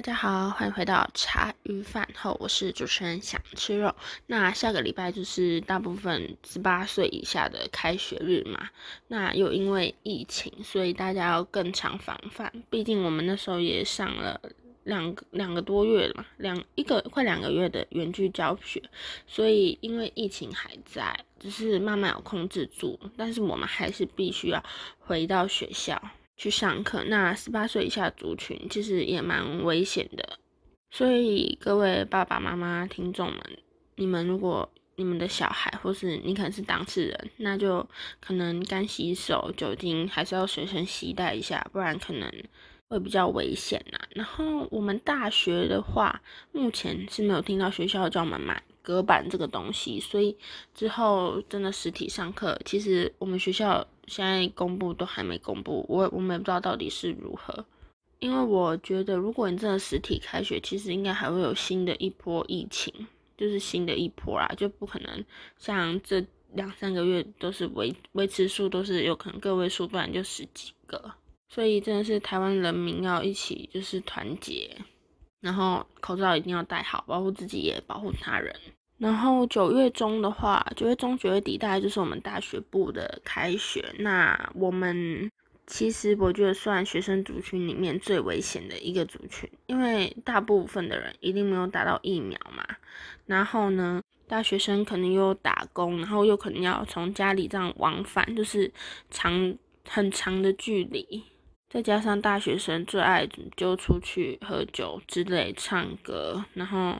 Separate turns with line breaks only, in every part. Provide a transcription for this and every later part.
大家好，欢迎回到茶余饭后，我是主持人想吃肉。那下个礼拜就是大部分十八岁以下的开学日嘛，那又因为疫情，所以大家要更常防范。毕竟我们那时候也上了两个两个多月了嘛，两一个快两个月的远距教学，所以因为疫情还在，只是慢慢有控制住，但是我们还是必须要回到学校。去上课，那十八岁以下族群其实也蛮危险的，所以各位爸爸妈妈、听众们，你们如果你们的小孩或是你可能是当事人，那就可能干洗手、酒精还是要随身携带一下，不然可能会比较危险呐。然后我们大学的话，目前是没有听到学校叫我们买。隔板这个东西，所以之后真的实体上课，其实我们学校现在公布都还没公布，我我们也不知道到底是如何。因为我觉得，如果你真的实体开学，其实应该还会有新的一波疫情，就是新的一波啦，就不可能像这两三个月都是维维持数都是有可能个位数，不然就十几个。所以真的是台湾人民要一起就是团结。然后口罩一定要戴好，保护自己也保护他人。然后九月中的话，九月中九月底大概就是我们大学部的开学。那我们其实我觉得算学生族群里面最危险的一个族群，因为大部分的人一定没有打到疫苗嘛。然后呢，大学生可能又打工，然后又可能要从家里这样往返，就是长很长的距离。再加上大学生最爱就出去喝酒之类、唱歌，然后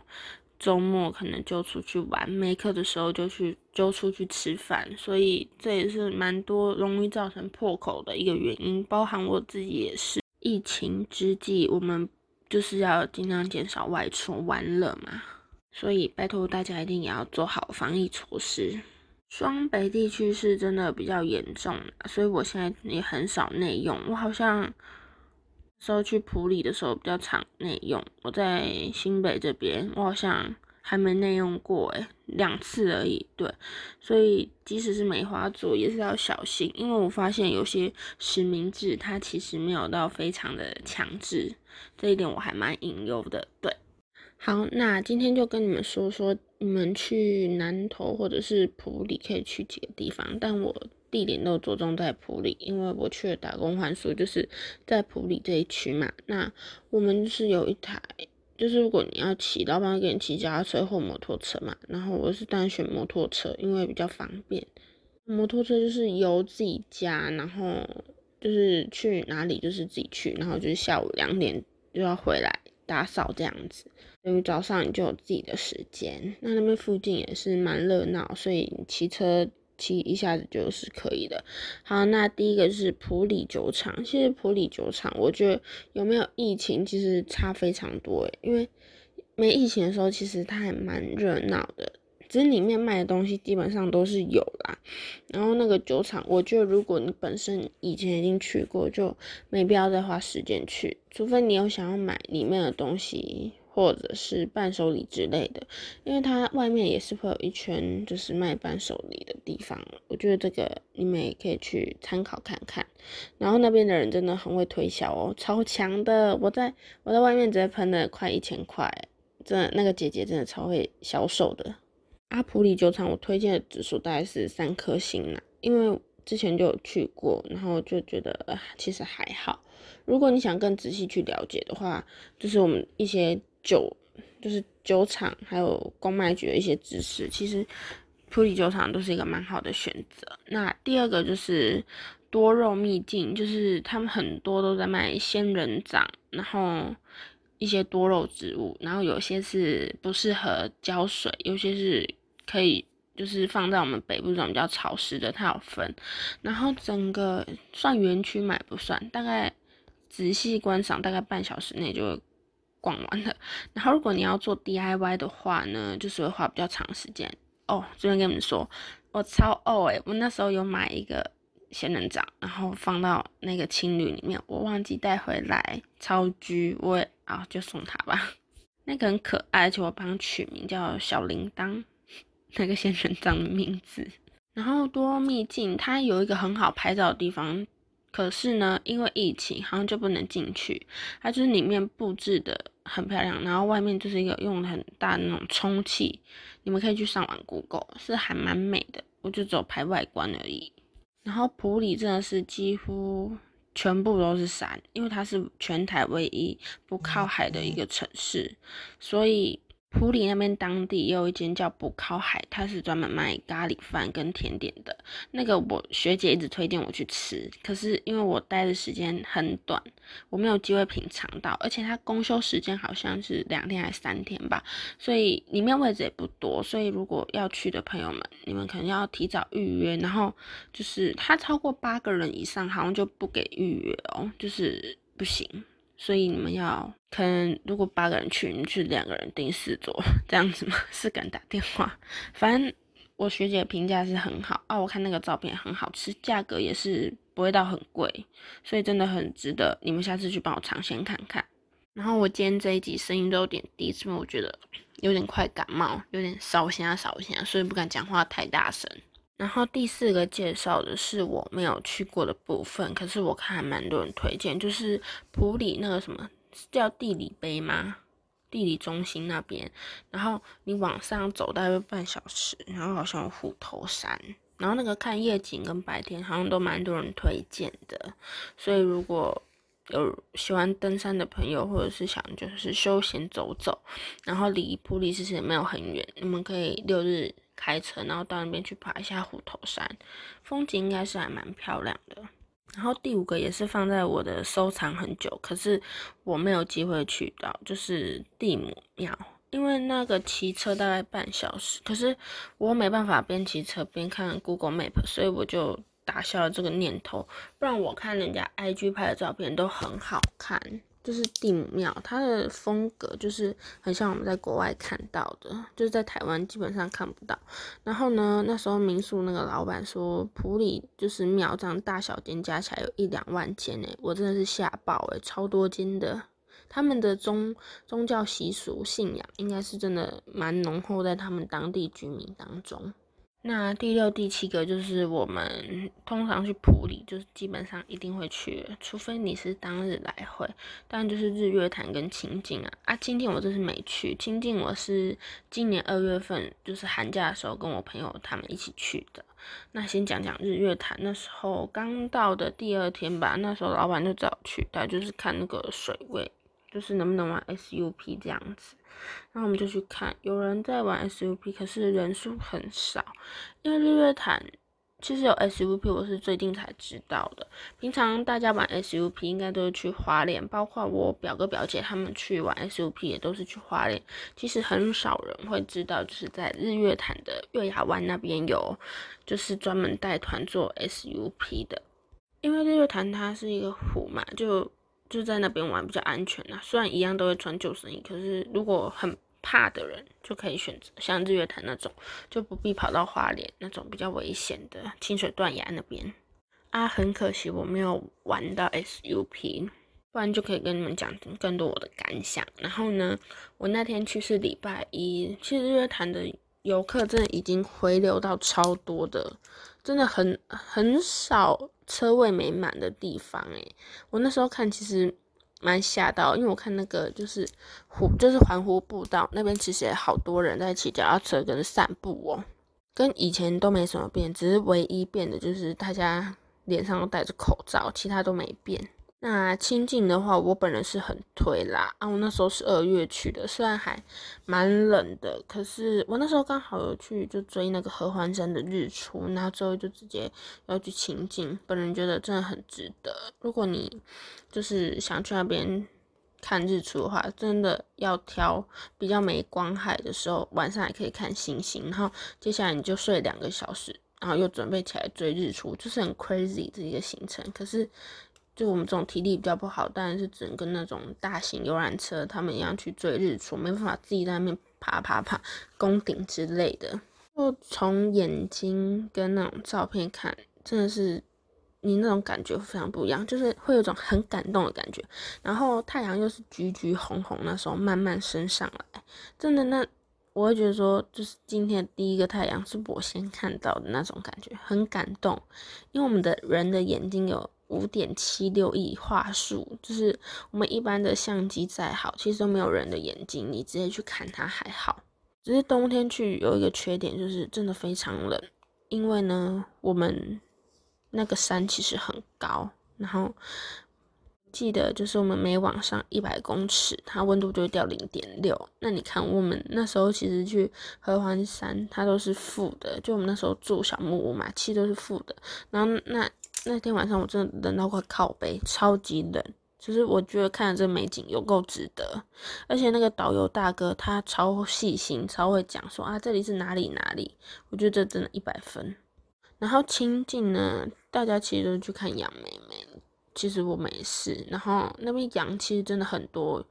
周末可能就出去玩，没课的时候就去就出去吃饭，所以这也是蛮多容易造成破口的一个原因，包含我自己也是。疫情之际，我们就是要尽量减少外出玩乐嘛，所以拜托大家一定也要做好防疫措施。双北地区是真的比较严重，所以我现在也很少内用。我好像时候去普里的时候比较常内用。我在新北这边，我好像还没内用过，诶两次而已。对，所以即使是梅花座也是要小心，因为我发现有些实名制它其实没有到非常的强制，这一点我还蛮隐忧的。对。好，那今天就跟你们说说，你们去南投或者是埔里可以去几个地方，但我地点都着重在埔里，因为我去了打工换宿，就是在埔里这一区嘛。那我们是有一台，就是如果你要骑，老板会给你骑脚踏车或摩托车嘛。然后我是单选摩托车，因为比较方便。摩托车就是由自己家，然后就是去哪里就是自己去，然后就是下午两点就要回来。打扫这样子，等于早上你就有自己的时间。那那边附近也是蛮热闹，所以骑车骑一下子就是可以的。好，那第一个是普里酒厂。其实普里酒厂，我觉得有没有疫情其实差非常多诶，因为没疫情的时候，其实它还蛮热闹的。只是里面卖的东西基本上都是有啦，然后那个酒厂，我觉得如果你本身以前已经去过，就没必要再花时间去，除非你有想要买里面的东西或者是伴手礼之类的，因为它外面也是会有一圈就是卖伴手礼的地方，我觉得这个你们也可以去参考看看。然后那边的人真的很会推销哦，超强的，我在我在外面直接喷了快一千块，真的那个姐姐真的超会销售的。阿普里酒厂，我推荐的指数大概是三颗星啦，因为之前就有去过，然后就觉得其实还好。如果你想更仔细去了解的话，就是我们一些酒，就是酒厂还有公卖局的一些知识，其实普里酒厂都是一个蛮好的选择。那第二个就是多肉秘境，就是他们很多都在卖仙人掌，然后。一些多肉植物，然后有些是不适合浇水，有些是。可以就是放在我们北部这种比较潮湿的，它有分。然后整个算园区买不算，大概仔细观赏大概半小时内就会逛完了。然后如果你要做 DIY 的话呢，就是会花比较长时间哦。这边跟你们说，我超哦诶，我那时候有买一个仙人掌，然后放到那个青旅里面，我忘记带回来，超居，我啊就送他吧。那个很可爱，而且我帮取名叫小铃铛。那个仙人掌的名字，然后多秘境，它有一个很好拍照的地方，可是呢，因为疫情好像就不能进去。它就是里面布置的很漂亮，然后外面就是一个用很大的那种充气，你们可以去上网 Google，是还蛮美的。我就只有拍外观而已。然后普里真的是几乎全部都是山，因为它是全台唯一不靠海的一个城市，所以。普里那边当地也有一间叫不靠海，它是专门卖咖喱饭跟甜点的。那个我学姐一直推荐我去吃，可是因为我待的时间很短，我没有机会品尝到。而且它公休时间好像是两天还是三天吧，所以里面位置也不多。所以如果要去的朋友们，你们可能要提早预约。然后就是它超过八个人以上，好像就不给预约哦，就是不行。所以你们要可能，如果八个人去，你去两个人订四桌这样子吗？是敢打电话？反正我学姐评价是很好啊，我看那个照片很好吃，价格也是不会到很贵，所以真的很值得。你们下次去帮我尝鲜看看。然后我今天这一集声音都有点低，是因为我觉得有点快感冒，有点烧心啊烧心，所以不敢讲话太大声。然后第四个介绍的是我没有去过的部分，可是我看还蛮多人推荐，就是普里那个什么叫地理碑吗？地理中心那边，然后你往上走大概半小时，然后好像虎头山，然后那个看夜景跟白天好像都蛮多人推荐的，所以如果有喜欢登山的朋友，或者是想就是休闲走走，然后离普里其实也没有很远，你们可以六日。开车，然后到那边去爬一下虎头山，风景应该是还蛮漂亮的。然后第五个也是放在我的收藏很久，可是我没有机会去到，就是地母庙，因为那个骑车大概半小时，可是我没办法边骑车边看 Google Map，所以我就打消了这个念头。不然我看人家 IG 拍的照片都很好看。就是地母庙，它的风格就是很像我们在国外看到的，就是在台湾基本上看不到。然后呢，那时候民宿那个老板说，普里就是庙这样大小间加起来有一两万间诶，我真的是吓爆诶，超多间的。他们的宗宗教习俗信仰应该是真的蛮浓厚在他们当地居民当中。那第六、第七个就是我们通常去普里，就是基本上一定会去，除非你是当日来回。但就是日月潭跟清境啊，啊，清境我真是没去，清境我是今年二月份就是寒假的时候跟我朋友他们一起去的。那先讲讲日月潭，那时候刚到的第二天吧，那时候老板就找我去，他就是看那个水位。就是能不能玩 SUP 这样子，然后我们就去看，有人在玩 SUP，可是人数很少。因为日月潭其实有 SUP，我是最近才知道的。平常大家玩 SUP 应该都是去花莲，包括我表哥表姐他们去玩 SUP 也都是去花莲。其实很少人会知道，就是在日月潭的月牙湾那边有，就是专门带团做 SUP 的。因为日月潭它是一个湖嘛，就。就在那边玩比较安全啊，虽然一样都会穿救生衣，可是如果很怕的人就可以选择像日月潭那种，就不必跑到花莲那种比较危险的清水断崖那边。啊，很可惜我没有玩到 SUP，不然就可以跟你们讲更多我的感想。然后呢，我那天去是礼拜一，其实日月潭的游客真的已经回流到超多的，真的很很少。车位没满的地方，诶，我那时候看其实蛮吓到，因为我看那个就是湖，就是环湖步道那边，其实也好多人在骑脚踏车跟散步哦，跟以前都没什么变，只是唯一变的就是大家脸上都戴着口罩，其他都没变。那清境的话，我本人是很推啦啊！我那时候是二月去的，虽然还蛮冷的，可是我那时候刚好有去就追那个合欢山的日出，然后之后就直接要去清境，本人觉得真的很值得。如果你就是想去那边看日出的话，真的要挑比较没光害的时候，晚上还可以看星星，然后接下来你就睡两个小时，然后又准备起来追日出，就是很 crazy 的一个行程。可是。就我们这种体力比较不好，当然是只能跟那种大型游览车他们一样去追日出，没办法自己在那边爬爬爬攻顶之类的。就从眼睛跟那种照片看，真的是你那种感觉非常不一样，就是会有种很感动的感觉。然后太阳又是橘橘红红，那时候慢慢升上来，真的那我会觉得说，就是今天第一个太阳是我先看到的那种感觉，很感动。因为我们的人的眼睛有。五点七六亿画素，就是我们一般的相机再好，其实都没有人的眼睛，你直接去看它还好。只是冬天去有一个缺点，就是真的非常冷，因为呢，我们那个山其实很高，然后。记得就是我们每往上一百公尺，它温度就会掉零点六。那你看我们那时候其实去合欢山，它都是负的。就我们那时候住小木屋嘛，气都是负的。然后那那天晚上我真的冷到快靠背，超级冷。就是我觉得看了这美景有够值得，而且那个导游大哥他超细心，超会讲说啊这里是哪里哪里。我觉得这真的一百分。然后清境呢，大家其实都去看杨妹妹。其实我没事，然后那边羊其实真的很多，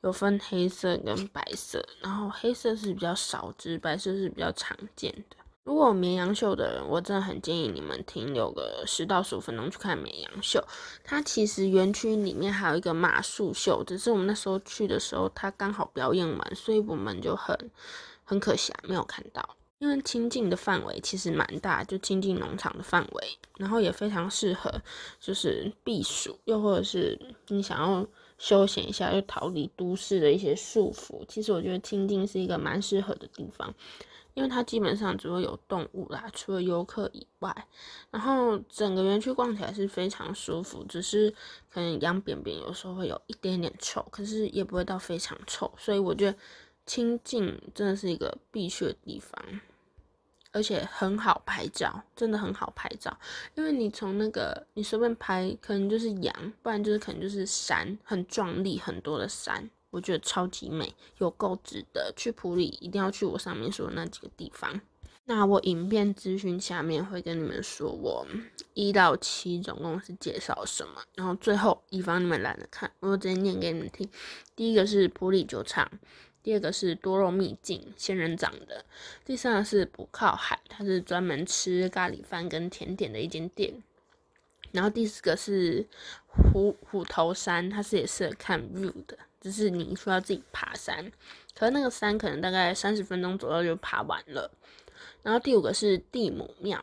有分黑色跟白色，然后黑色是比较少只，白色是比较常见的。如果绵羊秀的人，我真的很建议你们停留个十到十五分钟去看绵羊秀。它其实园区里面还有一个马术秀，只是我们那时候去的时候，它刚好表演完，所以我们就很很可惜啊，没有看到。因为清境的范围其实蛮大，就清境农场的范围，然后也非常适合就是避暑，又或者是你想要休闲一下，又逃离都市的一些束缚。其实我觉得清境是一个蛮适合的地方，因为它基本上只会有动物啦，除了游客以外，然后整个园区逛起来是非常舒服，只是可能羊便便有时候会有一点点臭，可是也不会到非常臭，所以我觉得清境真的是一个必去的地方。而且很好拍照，真的很好拍照，因为你从那个你随便拍，可能就是羊，不然就是可能就是山，很壮丽，很多的山，我觉得超级美，有够值得。去普里一定要去我上面说的那几个地方。那我影片资讯下面会跟你们说，我一到七总共是介绍什么，然后最后以防你们懒得看，我直接念给你们听。第一个是普里酒厂。第二个是多肉秘境，仙人掌的。第三个是不靠海，它是专门吃咖喱饭跟甜点的一间店。然后第四个是虎虎头山，它是也适合看 view 的，只是你需要自己爬山，可是那个山可能大概三十分钟左右就爬完了。然后第五个是地母庙，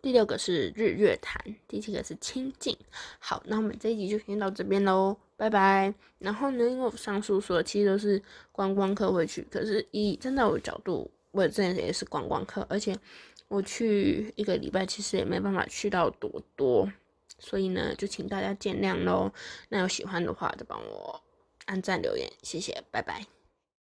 第六个是日月潭，第七个是清境。好，那我们这一集就先到这边喽。拜拜。然后呢，因为我上述说其实都是观光客会去，可是以站在我的角度，我这也是观光客，而且我去一个礼拜，其实也没办法去到多多，所以呢，就请大家见谅喽。那有喜欢的话，就帮我按赞留言，谢谢，拜拜。